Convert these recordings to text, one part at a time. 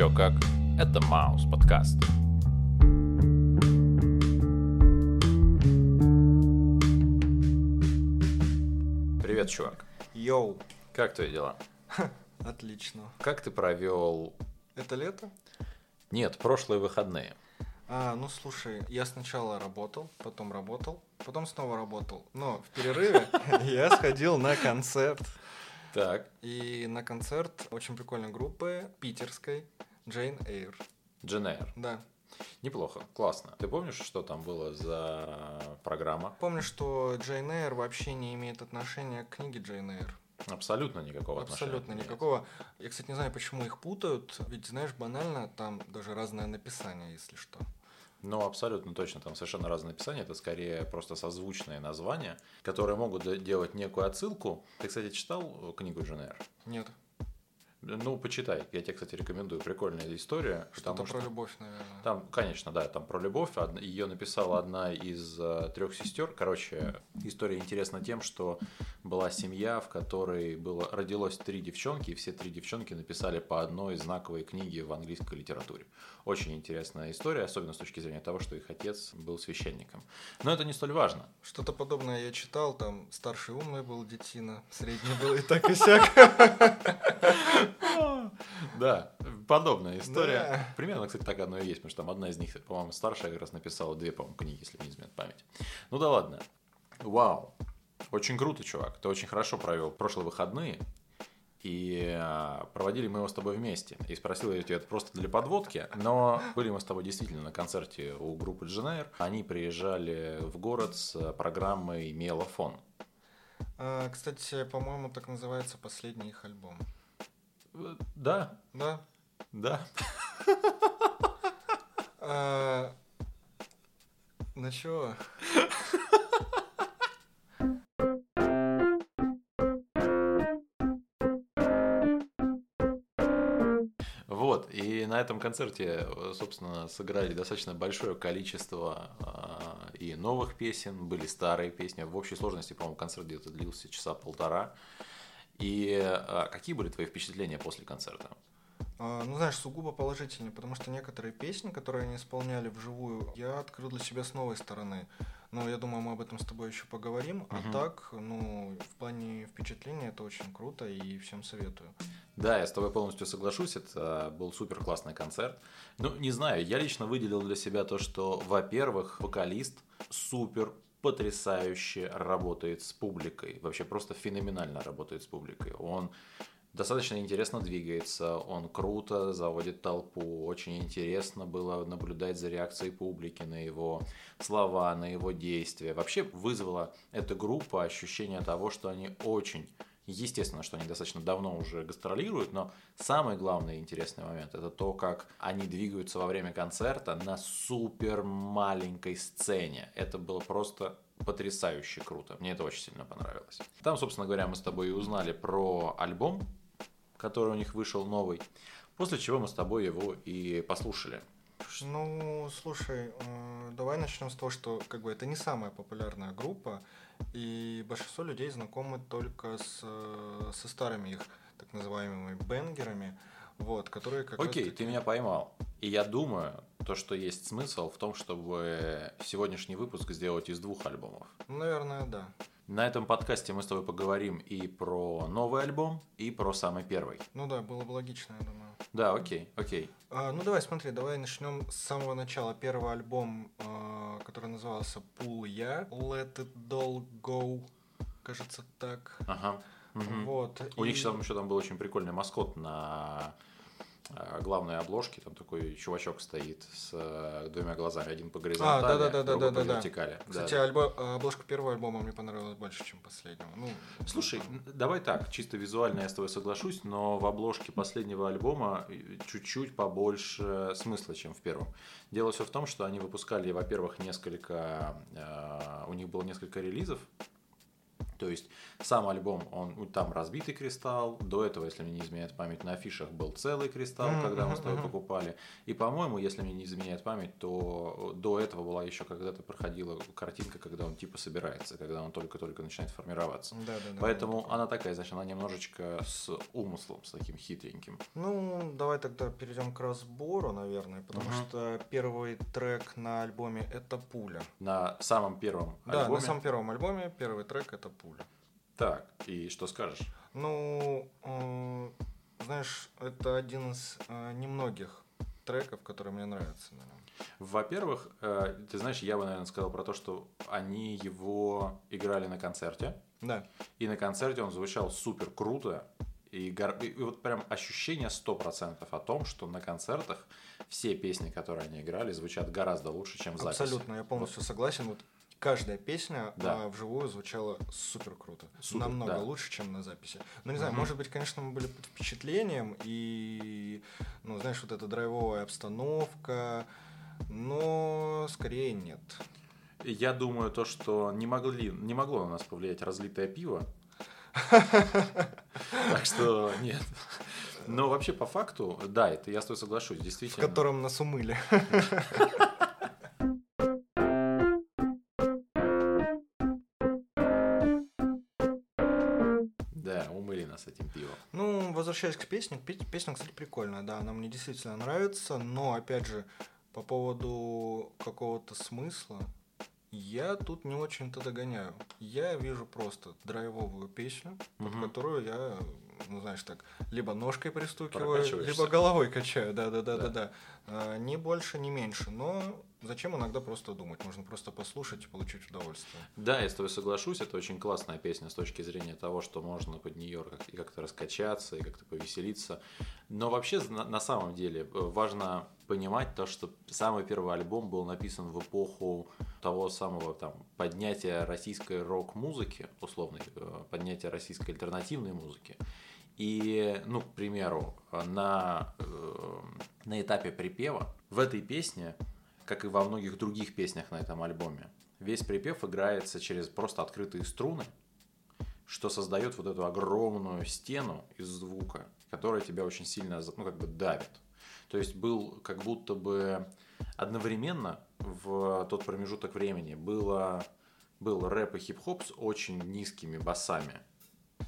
еще как. Это Маус подкаст. Привет, чувак. Йоу, Как твои дела? отлично. Как ты провел... Это лето? Нет, прошлые выходные. А, ну слушай, я сначала работал, потом работал, потом снова работал. Но в перерыве я сходил на концерт. Так, И на концерт очень прикольной группы питерской Джейн Эйр. Дженейр. Да. Неплохо, классно. Ты помнишь, что там было за программа? Помню, что Джейн Эйр вообще не имеет отношения к книге Джейн Эйр. Абсолютно никакого отношения. Абсолютно нет. никакого. Я, кстати, не знаю, почему их путают. Ведь, знаешь, банально, там даже разное написание, если что. Ну, абсолютно точно, там совершенно разные написания, это скорее просто созвучные названия, которые могут де- делать некую отсылку. Ты, кстати, читал книгу Дженейр? Нет, Ну, почитай, я тебе, кстати, рекомендую, прикольная история. что-то про что любовь, наверное. Там, конечно, да, там про любовь. Ее написала одна из трех сестер. Короче, история интересна тем, что была семья, в которой было, родилось три девчонки, и все три девчонки написали по одной знаковой книге в английской литературе. Очень интересная история, особенно с точки зрения того, что их отец был священником. Но это не столь важно. Что-то подобное я читал, там старший умный был детина, средний был и так и сяк. Да, подобная история. Примерно, кстати, так оно и есть, потому что там одна из них, по-моему, старшая как раз написала две, по-моему, книги, если не изменяет память. Ну да ладно. Вау. Очень круто, чувак. Ты очень хорошо провел прошлые выходные. И а, проводили мы его с тобой вместе. И спросил я тебя это просто для подводки. Но были мы с тобой действительно на концерте у группы Дженейр. Они приезжали в город с программой Мелофон. А, Кстати, по-моему, так называется последний их альбом. Да, Да? да. А, Ну чё? Вот, и на этом концерте, собственно, сыграли достаточно большое количество а, и новых песен, были старые песни. В общей сложности, по-моему, концерт где-то длился часа полтора. И а, какие были твои впечатления после концерта? А, Ну, знаешь, сугубо положительный, потому что некоторые песни, которые они исполняли вживую, я открыл для себя с новой стороны. Но я думаю, мы об этом с тобой еще поговорим. А так, ну, в плане впечатления это очень круто и всем советую. Да, я с тобой полностью соглашусь, это был супер классный концерт. Ну, не знаю, я лично выделил для себя то, что, во-первых, вокалист супер потрясающе работает с публикой, вообще просто феноменально работает с публикой. Он достаточно интересно двигается, он круто заводит толпу, очень интересно было наблюдать за реакцией публики на его слова, на его действия. Вообще вызвала эта группа ощущение того, что они очень Естественно, что они достаточно давно уже гастролируют, но самый главный интересный момент это то, как они двигаются во время концерта на супер маленькой сцене. Это было просто потрясающе круто. Мне это очень сильно понравилось. Там, собственно говоря, мы с тобой и узнали про альбом, который у них вышел новый, после чего мы с тобой его и послушали. Ну, слушай, э, давай начнем с того, что как бы это не самая популярная группа, и большинство людей знакомы только с, э, со старыми их так называемыми бенгерами, вот, которые как Окей, раз ты меня поймал. И я думаю, то, что есть смысл в том, чтобы сегодняшний выпуск сделать из двух альбомов. Наверное, да. На этом подкасте мы с тобой поговорим и про новый альбом, и про самый первый. Ну да, было бы логично, я думаю. Да, окей, окей. А, ну давай, смотри, давай начнем с самого начала. Первый альбом, э, который назывался Pull Я, Let It All Go, кажется так. Ага. мгм. Вот. У них и- там еще там был очень прикольный маскот на главной обложке. Там такой чувачок стоит с э, двумя глазами. Один по горизонтали, А, да-да-да-да-да-да. другой по вертикали. Кстати, Да. альбо- а, обложка первого альбома мне понравилась больше, чем последнего. Ну, Слушай, давай так, чисто визуально я с тобой соглашусь, но в обложке последнего альбома э, чуть-чуть побольше смысла, чем в первом. Дело все в том, что они выпускали, во-первых, несколько, э, у них было несколько релизов, То есть сам альбом, он там разбитый кристалл, до этого, если мне не изменяет память, на афишах был целый кристалл, когда мы с тобой покупали. И, по-моему, если мне не изменяет память, то до этого была еще когда-то проходила картинка, когда он типа собирается, когда он только-только начинает формироваться. Да, да, да. Поэтому она такая, значит, она немножечко с умыслом, с таким хитреньким. Ну, давай тогда перейдем к разбору, наверное, потому Мгм. что первый трек на альбоме это пуля. На самом первом Да, альбоме. на самом первом альбоме первый трек это пуля. Так, и что скажешь? Ну, знаешь, это один из э, немногих треков, которые мне нравятся. наверное. Во-первых, э, ты знаешь, я бы, наверное, сказал про то, что они его играли на концерте, Да. и на концерте он звучал супер круто, и, гор- и- вот прям ощущение 100% о том, что на концертах все песни, которые они играли, звучат гораздо лучше, чем записи. Абсолютно, я полностью согласен. Вот каждая песня Да. а, вживую звучала супер круто. Супер, Намного да. лучше, чем на записи. Ну, не знаю, Мгм. может быть, конечно, мы были под впечатлением, и, ну, знаешь, вот эта драйвовая обстановка, но скорее нет. Я думаю, то, что не, могли, не могло на нас повлиять разлитое пиво. Так что нет. Но вообще по факту, да, это я с тобой соглашусь, В действительно. котором нас умыли. возвращаясь к песне, пе- песня, кстати, прикольная, да, она мне действительно нравится, но, опять же, по поводу какого-то смысла, я тут не очень-то догоняю. Я вижу просто драйвовую песню, под Мгм. которую я, ну, знаешь, так, либо ножкой пристукиваю, либо головой качаю, да-да-да-да-да. Да. А, Ни больше, ни меньше, но зачем иногда просто думать, можно просто послушать и получить удовольствие. Да, я с тобой соглашусь, это очень классная песня с точки зрения того, что можно под нее и как-то раскачаться, и как-то повеселиться. Но вообще, на, на самом деле, э, важно понимать то, что самый первый альбом был написан в эпоху того самого там поднятия российской рок-музыки, условно, э, поднятия российской альтернативной музыки. И, ну, к примеру, на, э, на этапе припева в этой песне, как и во многих других песнях на этом альбоме, весь припев играется через просто открытые струны, что создает вот эту огромную стену из звука, которая тебя очень сильно, ну, как бы давит. То есть был как будто бы одновременно в тот промежуток времени было, был рэп и хип-хоп с очень низкими басами,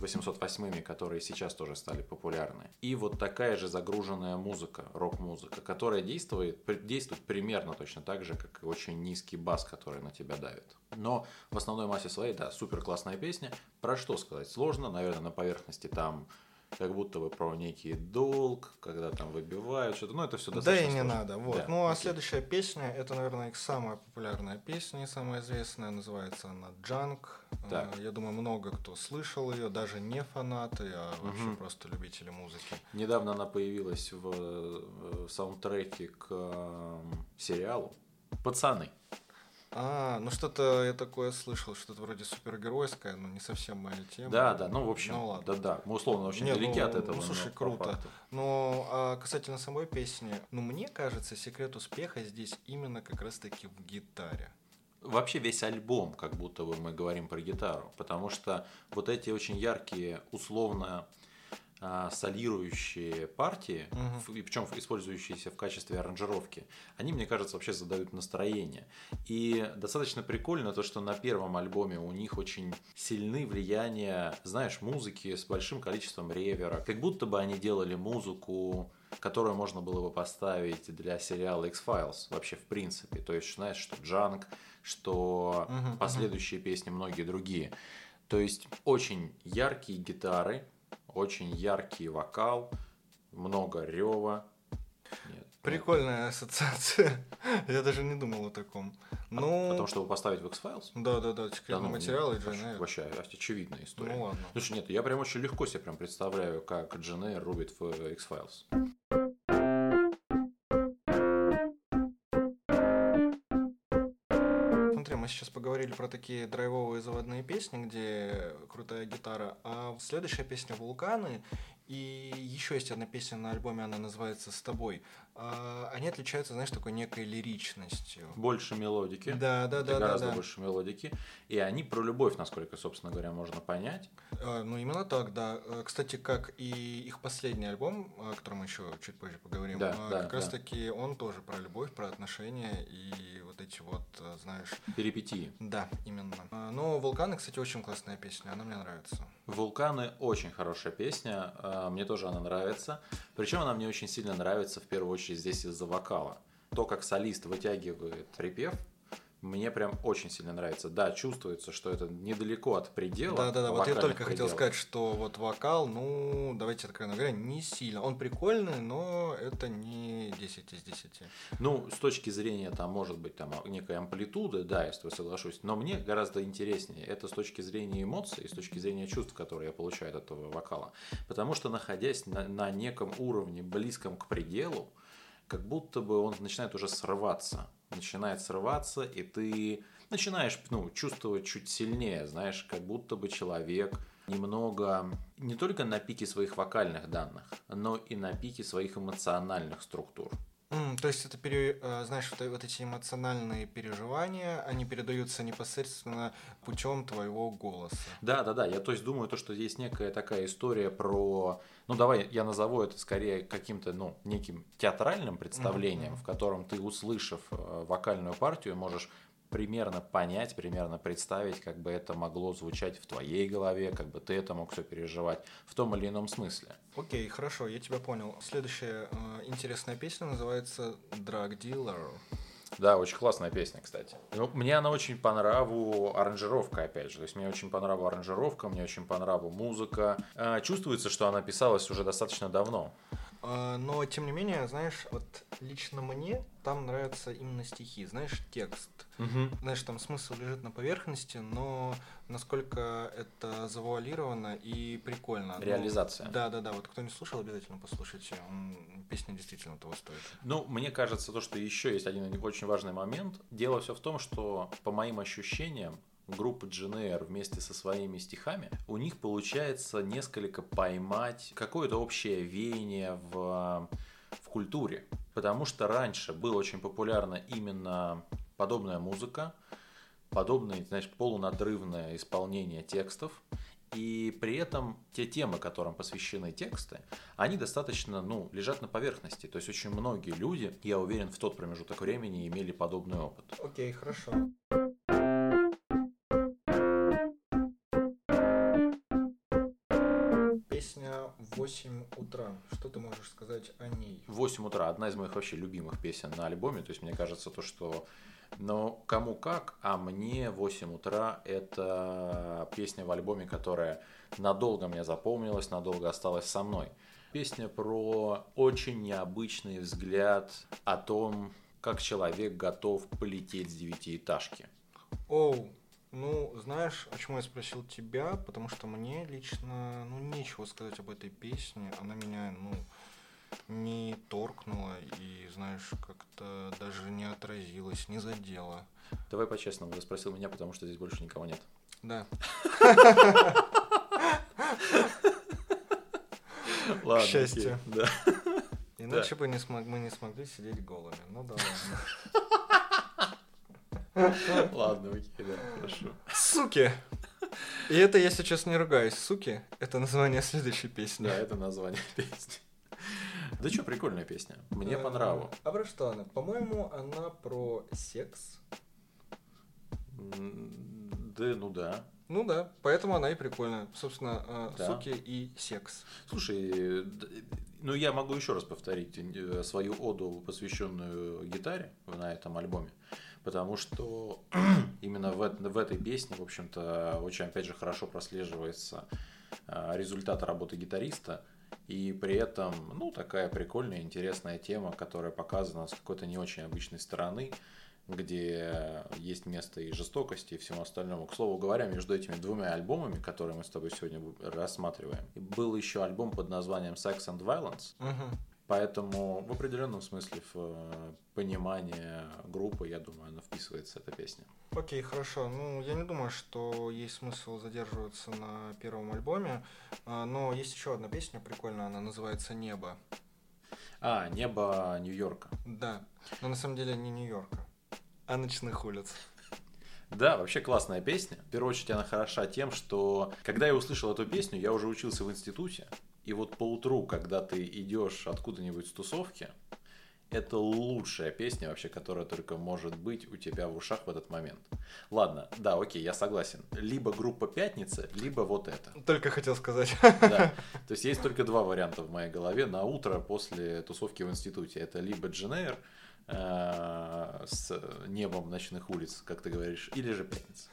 808-ми, которые сейчас тоже стали популярны. И вот такая же загруженная музыка, рок-музыка, которая действует, действует примерно точно так же, как и очень низкий бас, который на тебя давит. Но в основной массе своей, да, супер классная песня. Про что сказать сложно, наверное, на поверхности там как будто бы про некий долг, когда там выбивают что-то. Ну, это все Да достаточно и не сложно. надо. Вот. Да, ну а окей. следующая песня, это, наверное, их самая популярная песня самая известная. Называется она Джанк. Так. Я думаю, много кто слышал ее, даже не фанаты, а вообще Мгм. просто любители музыки. Недавно она появилась в, э, саундтреке к э, сериалу «Пацаны». А, ну что-то я такое слышал, что-то вроде супергеройское, но не совсем моя тема. Да, да, ну, в общем, Ну ладно. да-да, мы условно очень Не, далеки ну, от этого. ну, слушай, но круто. Но а касательно самой песни, ну мне кажется, секрет успеха здесь именно как раз-таки в гитаре. Вообще весь альбом, как будто бы мы говорим про гитару, потому что вот эти очень яркие, условно солирующие партии, и причем использующиеся в качестве аранжировки, они, мне кажется, вообще задают настроение. И достаточно прикольно то, что на первом альбоме у них очень сильны влияния, знаешь, музыки с большим количеством ревера. Как будто бы они делали музыку, которую можно было бы поставить для сериала X-Files, вообще в принципе. То есть, знаешь, что Джанк, что мгм. последующие песни, многие другие. То есть, очень яркие гитары, очень яркий вокал, много рева. Нет, Прикольная ассоциация. Я даже не думал о таком. Ну, Потому что его поставить в X-Files? да, да, да, Да секретный ну, материал и нет, Джейн. Вообще очевидная история. Ну ладно. Слушай, нет, я прям очень легко себе прям представляю, как Джен Эйр рубит в X-Files. Мы сейчас поговорили про такие драйвовые заводные песни, где крутая гитара, а следующая песня «Вулканы», И еще есть одна песня на альбоме, она называется «С тобой». А, они отличаются, знаешь, такой некой лиричностью. Больше мелодики. Да, да, да, да. Гораздо да. больше мелодики. И они про любовь, насколько, собственно говоря, можно понять. А, ну, именно так, да. Э, кстати, как и их последний альбом, о котором мы еще чуть позже поговорим, Да, а, да, как да. раз таки он тоже про любовь, про отношения и вот эти вот, знаешь, Перипетии. да, именно. А, Но «Вулканы», кстати, очень классная песня, она мне нравится. Вулканы очень хорошая песня, а, мне тоже она нравится. Причем она мне очень сильно нравится в первую очередь здесь из-за вокала. То, как солист вытягивает припев, мне прям очень сильно нравится. Да, чувствуется, что это недалеко от предела. Да, да, да. Вот я только хотел пределов. сказать, что вот вокал, ну, давайте откровенно говоря, не сильно. Он прикольный, но это не 10 из 10. Ну, с точки зрения, там, может быть, там, некой амплитуды, да, я с тобой соглашусь, но мне гораздо интереснее это с точки зрения эмоций, с точки зрения чувств, которые я получаю от этого вокала. Потому что, находясь на, на неком уровне, близком к пределу, как будто бы он начинает уже срываться. Начинает срываться, и ты начинаешь ну, чувствовать чуть сильнее, знаешь, как будто бы человек немного не только на пике своих вокальных данных, но и на пике своих эмоциональных структур. М, то есть это, пере- э, знаешь, вот, э- вот эти эмоциональные переживания, они передаются непосредственно путем твоего голоса. Да, да, да. Я то есть думаю, то, что есть некая такая история про. Ну, давай я назову это скорее каким-то, ну, неким театральным представлением, мгм. в котором ты, услышав э, вокальную партию, можешь примерно понять, примерно представить, как бы это могло звучать в твоей голове, как бы ты это мог все переживать в том или ином смысле. Окей, хорошо, я тебя понял. Следующая э, интересная песня называется «Drug Dealer». Да, очень классная песня, кстати. Ну, мне она очень по нраву аранжировка, опять же. То есть мне очень по нраву аранжировка, мне очень по нраву музыка. А, Чувствуется, что она писалась уже достаточно давно. А, Но, тем не менее, знаешь, вот лично мне там нравятся именно стихи, знаешь, текст. Знаешь, там смысл лежит на поверхности, но насколько это завуалировано и прикольно. Ну, Реализация. Да, да, да. Вот кто не слушал, обязательно послушайте. Песня действительно того стоит. Ну, мне кажется, то, что еще есть один очень важный момент. Дело все в том, что, по моим ощущениям, группа GNR вместе со своими стихами, у них получается несколько поймать какое-то общее веяние в, в культуре. Потому что раньше было очень популярно именно подобная музыка, подобное, знаешь, полунадрывное исполнение текстов. И при этом те темы, которым посвящены тексты, они достаточно, ну, лежат на поверхности. То есть очень многие люди, я уверен, в тот промежуток времени имели подобный опыт. Окей, хорошо. 8 утра. Что ты можешь сказать о ней? В 8 утра одна из моих вообще любимых песен на альбоме. То есть мне кажется то, что но кому как, а мне 8 утра это песня в альбоме, которая надолго мне запомнилась, надолго осталась со мной. Песня про очень необычный взгляд о том, как человек готов полететь с девятиэтажки. Оу, ну, знаешь, почему я спросил тебя? Потому что мне лично, ну, нечего сказать об этой песне. Она меня, ну, не торкнула и, знаешь, как-то даже не отразилась, не задела. Давай по-честному, ты спросил меня, потому что здесь больше никого нет. Да. Ладно, счастью. окей, Да. Иначе бы не смог, мы не смогли сидеть голыми. Ну да ладно. Ладно, окей, да, хорошо. Суки! И это я сейчас не ругаюсь. Суки — это название следующей песни. Да, это название песни. Да что, прикольная песня. Мне по нраву. А про что она? По-моему, она про секс. Да, ну да. Ну да, поэтому она и прикольная. Собственно, э, Да. суки и секс. Слушай, ну я могу еще раз повторить э, свою оду, посвященную гитаре на этом альбоме. Потому что именно в, в этой песне, в общем-то, очень, опять же, хорошо прослеживается э, результат работы гитариста. И при этом, ну, такая прикольная, интересная тема, которая показана с какой-то не очень обычной стороны, где есть место и жестокости, и всему остальному. К слову говоря, между этими двумя альбомами, которые мы с тобой сегодня рассматриваем, был еще альбом под названием Sex and Violence. Мгм. Поэтому в определенном смысле в э, понимание группы, я думаю, она вписывается, эта песня. Окей, хорошо. Ну, я не думаю, что есть смысл задерживаться на первом альбоме, а, но есть еще одна песня прикольная, она называется «Небо». А, «Небо Нью-Йорка». Да, но на самом деле не Нью-Йорка, а «Ночных улиц». Да, вообще классная песня. В первую очередь она хороша тем, что когда я услышал эту песню, я уже учился в институте, и вот по утру, когда ты идешь откуда-нибудь с тусовки, это лучшая песня вообще, которая только может быть у тебя в ушах в этот момент. Ладно, да, окей, я согласен. Либо группа «Пятница», либо вот это. Только хотел сказать. Да. То есть есть только два варианта в моей голове на утро после тусовки в институте. Это либо Дженейр э, с небом ночных улиц, как ты говоришь, или же «Пятница».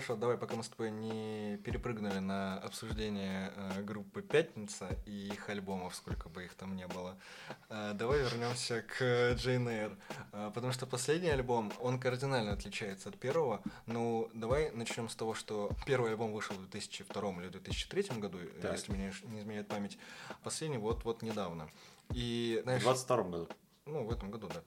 Хорошо, давай, пока мы с тобой не перепрыгнули на обсуждение э, группы Пятница и их альбомов, сколько бы их там не было, э, давай вернемся к Джейн Эйр. Э, потому что последний альбом, он кардинально отличается от первого. Ну, давай начнем с того, что первый альбом вышел в 2002 или 2003 году, так. если меня не изменяет память. Последний вот-вот недавно. И, знаешь, в 22 году. Ну, в этом году, да.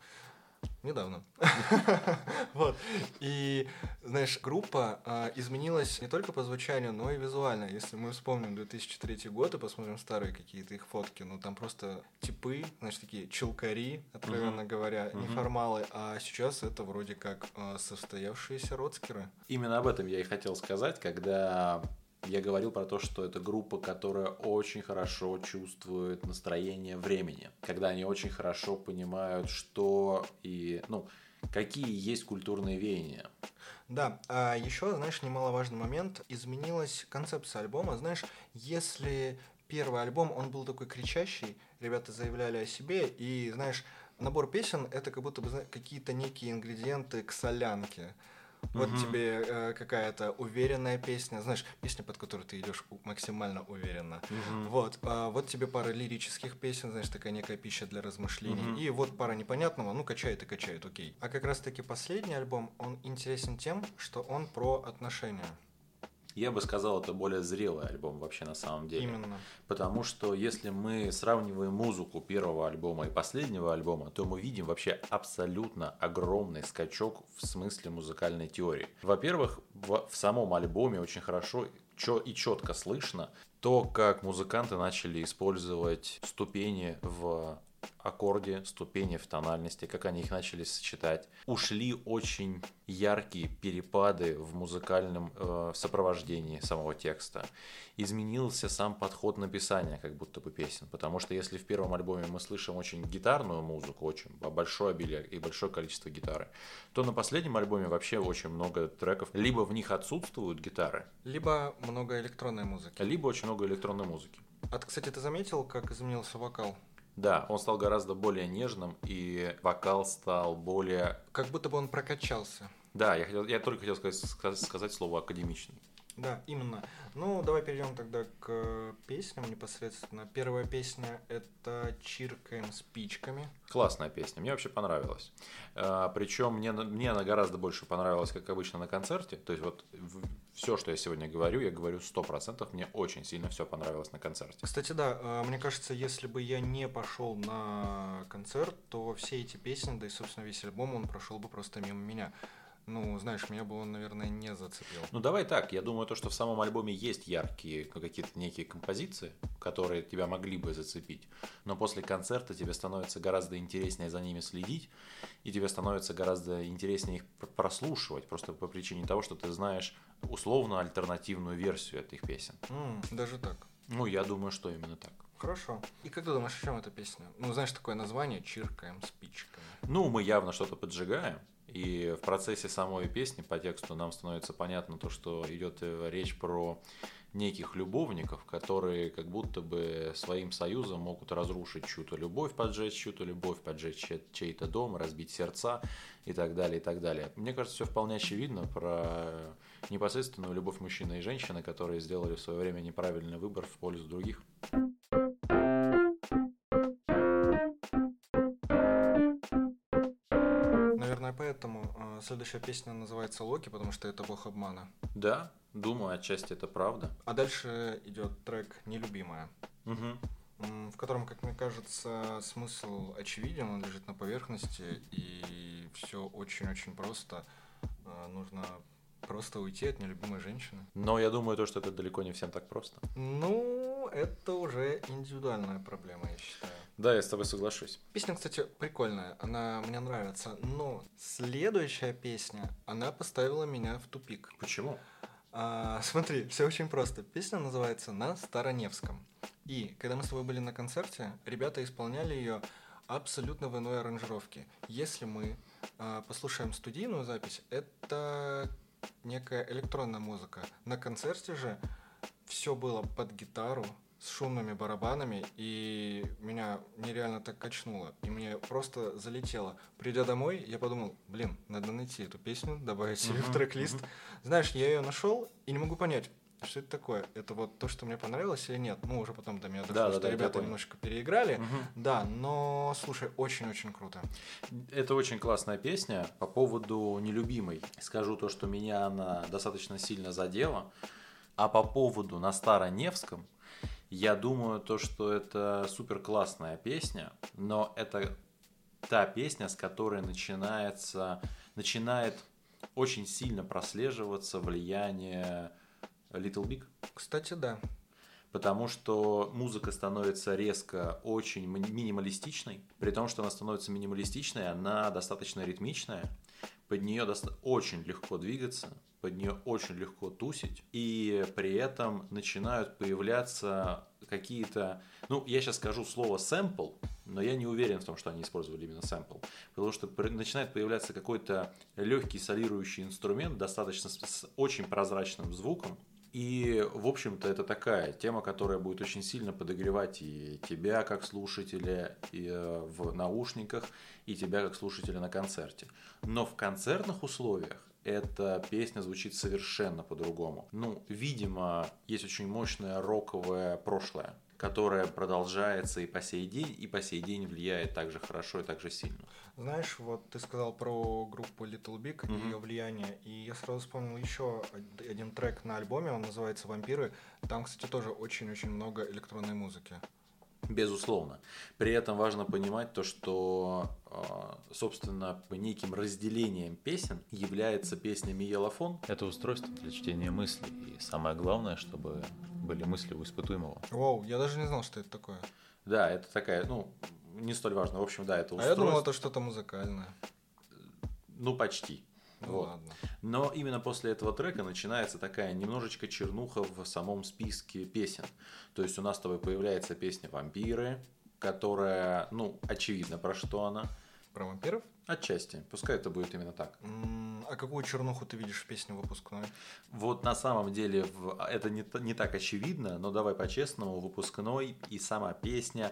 Недавно. вот. И, знаешь, группа а, изменилась не только по звучанию, но и визуально. Если мы вспомним 2003 год и посмотрим старые какие-то их фотки, ну там просто типы, знаешь, такие челкари, откровенно uh-huh. говоря, uh-huh. неформалы, а сейчас это вроде как а, состоявшиеся родскеры. Именно об этом я и хотел сказать, когда я говорил про то, что это группа, которая очень хорошо чувствует настроение времени, когда они очень хорошо понимают, что и, ну, какие есть культурные веяния. Да, а еще, знаешь, немаловажный момент, изменилась концепция альбома. Знаешь, если первый альбом, он был такой кричащий, ребята заявляли о себе, и, знаешь, набор песен это как будто бы какие-то некие ингредиенты к солянке. Вот угу. тебе э, какая-то уверенная песня, знаешь, песня, под которую ты идешь максимально уверенно. Угу. Вот, э, вот тебе пара лирических песен, знаешь, такая некая пища для размышлений. Угу. И вот пара непонятного, ну качает и качает, окей. А как раз-таки последний альбом, он интересен тем, что он про отношения. Я бы сказал, это более зрелый альбом вообще на самом деле. Именно. Потому что если мы сравниваем музыку первого альбома и последнего альбома, то мы видим вообще абсолютно огромный скачок в смысле музыкальной теории. Во-первых, в, в самом альбоме очень хорошо и четко слышно то, как музыканты начали использовать ступени в аккорде, ступени в тональности, как они их начали сочетать. Ушли очень яркие перепады в музыкальном э, сопровождении самого текста. Изменился сам подход написания как будто бы песен, потому что если в первом альбоме мы слышим очень гитарную музыку, очень большое обилие и большое количество гитары, то на последнем альбоме вообще очень много треков. Либо в них отсутствуют гитары, либо много электронной музыки. Либо очень много электронной музыки. А ты, кстати, ты заметил, как изменился вокал? Да, он стал гораздо более нежным, и вокал стал более... Как будто бы он прокачался. Да, я, хотел, я только хотел сказать, сказать слово академичный. Да, именно. Ну, давай перейдем тогда к песням непосредственно. Первая песня это «Чиркаем спичками». Классная песня, мне вообще понравилась. А, причем мне, мне она гораздо больше понравилась, как обычно, на концерте. То есть вот все, что я сегодня говорю, я говорю сто процентов. Мне очень сильно все понравилось на концерте. Кстати, да, а, мне кажется, если бы я не пошел на концерт, то все эти песни, да и, собственно, весь альбом, он прошел бы просто мимо меня ну, знаешь, меня бы он, наверное, не зацепил. Ну, давай так. Я думаю, то, что в самом альбоме есть яркие какие-то некие композиции, которые тебя могли бы зацепить. Но после концерта тебе становится гораздо интереснее за ними следить, и тебе становится гораздо интереснее их прослушивать, просто по причине того, что ты знаешь условно альтернативную версию этих песен. Mm, даже так. Ну, я думаю, что именно так. Хорошо. И как ты думаешь, о чем эта песня? Ну, знаешь, такое название «Чиркаем спичками». Ну, мы явно что-то поджигаем. И в процессе самой песни по тексту нам становится понятно то, что идет э, речь про неких любовников, которые как будто бы своим союзом могут разрушить чью-то любовь, поджечь чью-то любовь, поджечь чей-то дом, разбить сердца и так далее, и так далее. Мне кажется, все вполне очевидно про непосредственную любовь мужчины и женщины, которые сделали в свое время неправильный выбор в пользу других. Следующая песня называется Локи, потому что это бог обмана. Да, Думаю, отчасти это правда. А дальше идет трек «Нелюбимая», м, в котором, как мне кажется, смысл очевиден, он лежит на поверхности, и все очень-очень просто. А, Нужно просто уйти от нелюбимой женщины. Но я думаю, то, что это далеко не всем так просто. Ну, это уже индивидуальная проблема, я считаю. Да, я с тобой соглашусь. Песня, кстати, прикольная, она мне нравится, но следующая песня, она поставила меня в тупик. Почему? А, смотри, все очень просто. Песня называется «На Староневском». И когда мы с тобой были на концерте, ребята исполняли ее абсолютно в иной аранжировке. Если мы а, послушаем студийную запись, это некая электронная музыка. На концерте же все было под гитару с шумными барабанами, и меня нереально так качнуло, и мне просто залетело. Придя домой, я подумал, блин, надо найти эту песню, добавить себе в трек-лист. Знаешь, я ее нашел и не могу понять, что это такое. Это вот то, что мне понравилось или нет. Ну, уже потом до меня дошло, Да, что да, ребята немножко переиграли. Да, но, слушай, очень-очень круто. Это очень классная песня. По поводу нелюбимой. Скажу то, что меня она достаточно сильно задела. А по поводу на Староневском, я думаю то, что это супер классная песня, но это та песня, с которой начинается, начинает очень сильно прослеживаться влияние Little Big. Кстати, да. Потому что музыка становится резко очень ми- минималистичной. При том, что она становится минималистичной, она достаточно ритмичная. Под нее доста- очень легко двигаться, под нее очень легко тусить. И при этом начинают появляться какие-то... Ну, я сейчас скажу слово «сэмпл», но я не уверен в том, что они использовали именно сэмпл. Потому что начинает появляться какой-то легкий солирующий инструмент, достаточно с, с очень прозрачным звуком, и, в общем-то, это такая тема, которая будет очень сильно подогревать и тебя как слушателя и, э, в наушниках, и тебя как слушателя на концерте. Но в концертных условиях эта песня звучит совершенно по-другому. Ну, видимо, есть очень мощное роковое прошлое, которое продолжается и по сей день, и по сей день влияет так же хорошо и так же сильно. Знаешь, вот ты сказал про группу Little Big и Мгм. ее влияние, и я сразу вспомнил еще один трек на альбоме, он называется «Вампиры». Там, кстати, тоже очень-очень много электронной музыки. Безусловно. При этом важно понимать то, что, э, собственно, по неким разделением песен является песня Миелофон. Это устройство для чтения мыслей. И самое главное, чтобы были мысли у испытуемого. Воу, я даже не знал, что это такое. Да, это такая, ну, не столь важно. В общем, да, это А устройство. я думал, это что-то музыкальное. Ну, почти. Ну Вот. ладно. Но именно после этого трека начинается такая немножечко чернуха в самом списке песен. То есть у нас с тобой появляется песня «Вампиры», которая, ну, очевидно, про что она. Про вампиров? Отчасти. Пускай это будет именно так. А какую чернуху ты видишь в песне выпускной? Вот на самом деле это не, не так очевидно, но давай по-честному, выпускной и сама песня.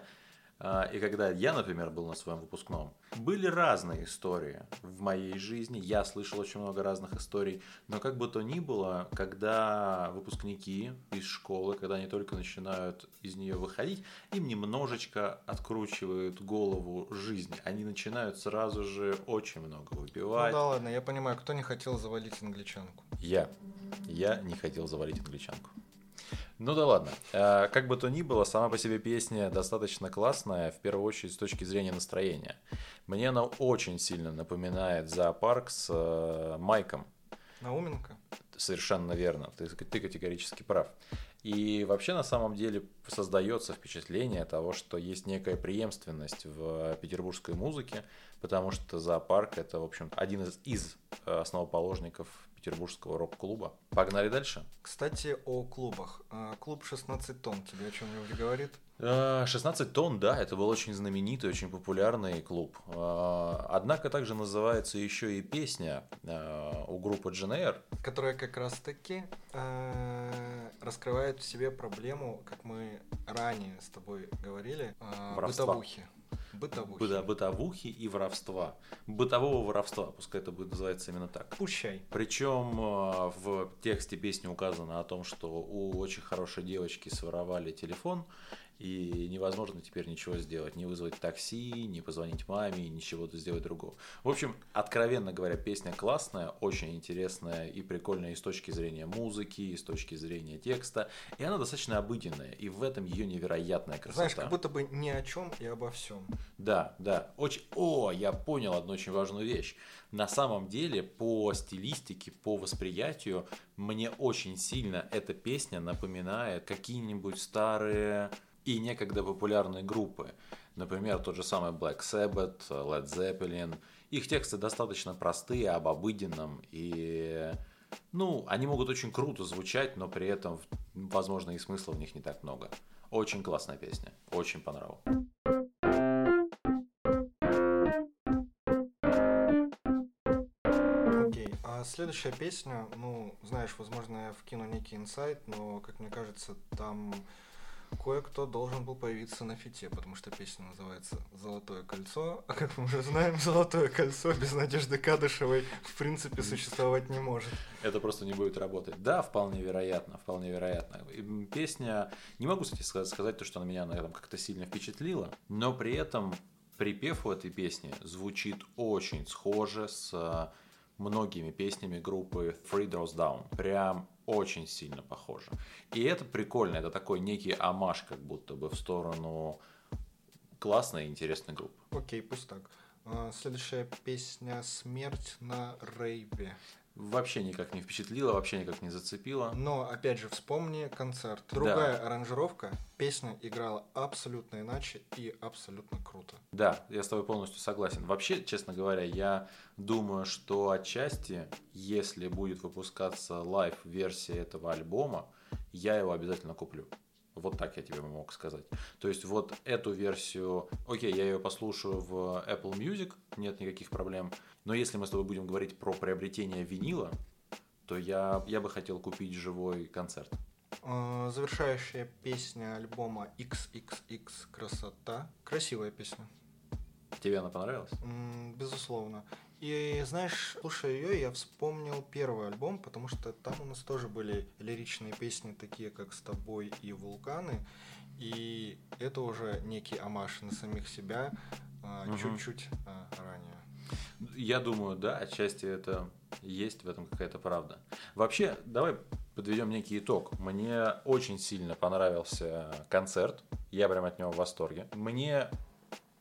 А, И когда я, например, был на своем выпускном, были разные истории в моей жизни. Я слышал очень много разных историй. Но как бы то ни было, когда выпускники из школы, когда они только начинают из нее выходить, им немножечко откручивают голову жизни. Они начинают сразу же очень много Ну выпивать. да ладно, я понимаю, кто не хотел завалить англичанку. Я. Я не хотел завалить англичанку. Ну да ладно. Э, Как бы то ни было, сама по себе песня достаточно классная, в первую очередь с точки зрения настроения. Мне она очень сильно напоминает зоопарк с э, Майком. Науменко? Совершенно верно, ты, ты категорически прав. И вообще на самом деле создается впечатление того, что есть некая преемственность в петербургской музыке, потому что зоопарк это, в общем, один из, из э, основоположников петербургского рок-клуба. Погнали дальше. Кстати, о клубах. А, Клуб 16 тонн тебе о чем-нибудь говорит? Э, 16 тонн, да, это был очень знаменитый, очень популярный клуб. Э, Однако также называется еще и песня у группы GNR. Которая как раз-таки раскрывает в себе проблему, как мы ранее с тобой говорили, Воровства. бытовухи. Бытовухи. Быта- бытовухи и воровства. Бытового воровства, пускай это будет называется именно так. Пущай. Причем э, в тексте песни указано о том, что у очень хорошей девочки своровали телефон, и невозможно теперь ничего сделать, не вызвать такси, не позвонить маме, ничего сделать другого. В общем, откровенно говоря, песня классная, очень интересная и прикольная и с точки зрения музыки, и с точки зрения текста, и она достаточно обыденная, и в этом ее невероятная красота. Знаешь, как будто бы ни о чем и обо всем. Да, да, очень. О, я понял одну очень важную вещь. На самом деле, по стилистике, по восприятию, мне очень сильно эта песня напоминает какие-нибудь старые и некогда популярные группы. Например, тот же самый Black Sabbath, Led Zeppelin. Их тексты достаточно простые, об обыденном. И, ну, они могут очень круто звучать, но при этом, возможно, и смысла в них не так много. Очень классная песня. Очень понравилась. Следующая песня, ну, знаешь, возможно, я вкину некий инсайт, но, как мне кажется, там кое-кто должен был появиться на фите, потому что песня называется «Золотое кольцо», а как мы уже знаем, «Золотое кольцо» без Надежды Кадышевой в принципе существовать не может. Это просто не будет работать. Да, вполне вероятно, вполне вероятно. Песня, не могу, кстати, сказать то, что она меня на этом как-то сильно впечатлила, но при этом припев у этой песни звучит очень схоже с многими песнями группы Three Doors Down. Прям очень сильно похоже. И это прикольно, это такой некий амаш, как будто бы в сторону классной и интересной группы. Окей, пусть так. А, следующая песня «Смерть на рейве» вообще никак не впечатлила, вообще никак не зацепила. Но, опять же, вспомни концерт. Другая да. аранжировка, песня играла абсолютно иначе и абсолютно круто. Да, я с тобой полностью согласен. Вообще, честно говоря, я думаю, что отчасти, если будет выпускаться лайв-версия этого альбома, я его обязательно куплю. Вот так я тебе мог сказать. То есть вот эту версию, окей, я ее послушаю в Apple Music, нет никаких проблем. Но если мы с тобой будем говорить про приобретение винила, то я, я бы хотел купить живой концерт. А, завершающая песня альбома XXX «Красота». Красивая песня. Тебе она понравилась? Безусловно. И знаешь, слушая ее, я вспомнил первый альбом, потому что там у нас тоже были лиричные песни, такие как «С тобой» и «Вулканы». И это уже некий амаш на самих себя угу. чуть-чуть а, ранее. Я думаю, да, отчасти это есть в этом какая-то правда. Вообще, давай подведем некий итог. Мне очень сильно понравился концерт. Я прям от него в восторге. Мне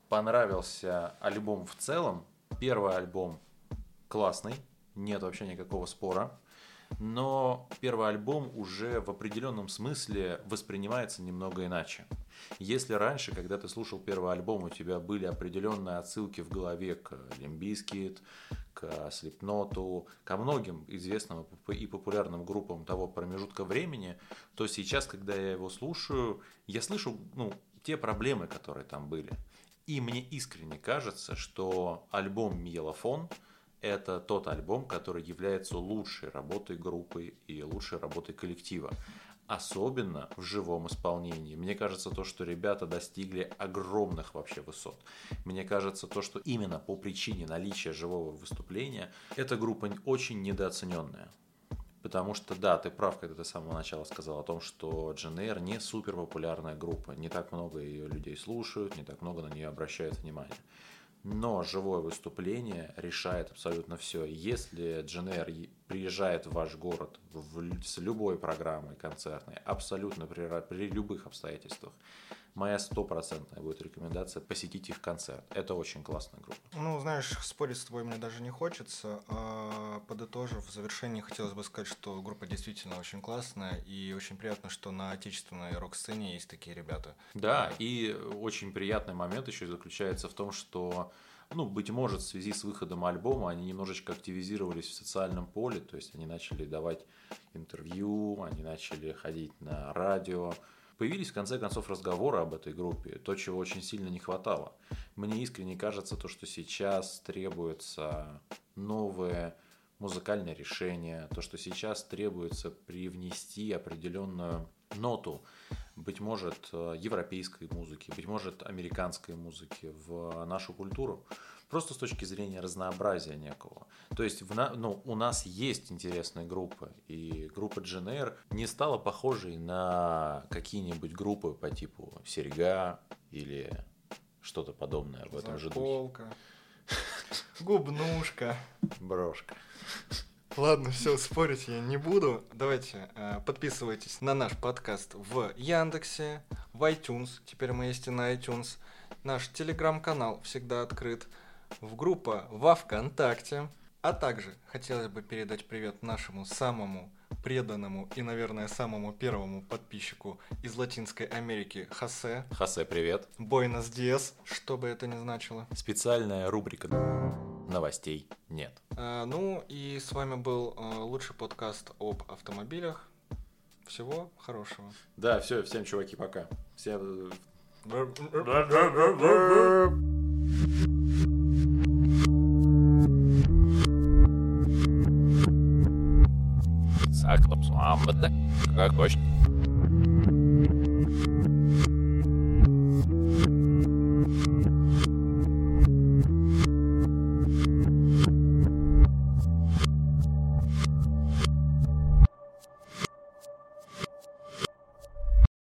понравился альбом в целом. Первый альбом классный, нет вообще никакого спора. Но первый альбом уже в определенном смысле воспринимается немного иначе. Если раньше, когда ты слушал первый альбом, у тебя были определенные отсылки в голове к Limbiskit, к Slipknot, ко многим известным и популярным группам того промежутка времени, то сейчас, когда я его слушаю, я слышу ну, те проблемы, которые там были. И мне искренне кажется, что альбом Миелофон – это тот альбом, который является лучшей работой группы и лучшей работой коллектива. Особенно в живом исполнении. Мне кажется, то, что ребята достигли огромных вообще высот. Мне кажется, то, что именно по причине наличия живого выступления, эта группа очень недооцененная. Потому что, да, ты прав, когда ты с самого начала сказал о том, что Джен не супер популярная группа. Не так много ее людей слушают, не так много на нее обращают внимание. Но живое выступление решает абсолютно все. Если Джен приезжает в ваш город в, с любой программой концертной, абсолютно при, при любых обстоятельствах, моя стопроцентная будет рекомендация посетить их концерт. Это очень классная группа. Ну, знаешь, спорить с тобой мне даже не хочется. А подытожив, в завершении хотелось бы сказать, что группа действительно очень классная, и очень приятно, что на отечественной рок-сцене есть такие ребята. Да, и очень приятный момент еще заключается в том, что ну, быть может, в связи с выходом альбома они немножечко активизировались в социальном поле, то есть они начали давать интервью, они начали ходить на радио, Появились в конце концов разговоры об этой группе, то, чего очень сильно не хватало. Мне искренне кажется, то, что сейчас требуется новое музыкальное решение, то, что сейчас требуется привнести определенную ноту быть может, э, европейской музыки, быть может, американской музыки в нашу культуру. Просто с точки зрения разнообразия некого. То есть в ну, у нас есть интересные группы, и группа GNR не стала похожей на какие-нибудь группы по типу Серега или что-то подобное в этом же духе. Губнушка. Брошка. Ладно, все, спорить я не буду. Давайте э, подписывайтесь на наш подкаст в Яндексе, в iTunes. Теперь мы есть и на iTunes. Наш телеграм-канал всегда открыт. В группа во ВКонтакте. А также хотелось бы передать привет нашему самому преданному и, наверное, самому первому подписчику из Латинской Америки Хосе. Хосе, привет. Бойнос Диас, что бы это ни значило. Специальная рубрика новостей нет. А, ну и с вами был э, лучший подкаст об автомобилях. Всего хорошего. Да, все, всем чуваки, пока. Всем أكثر بصعام بدك كاك باش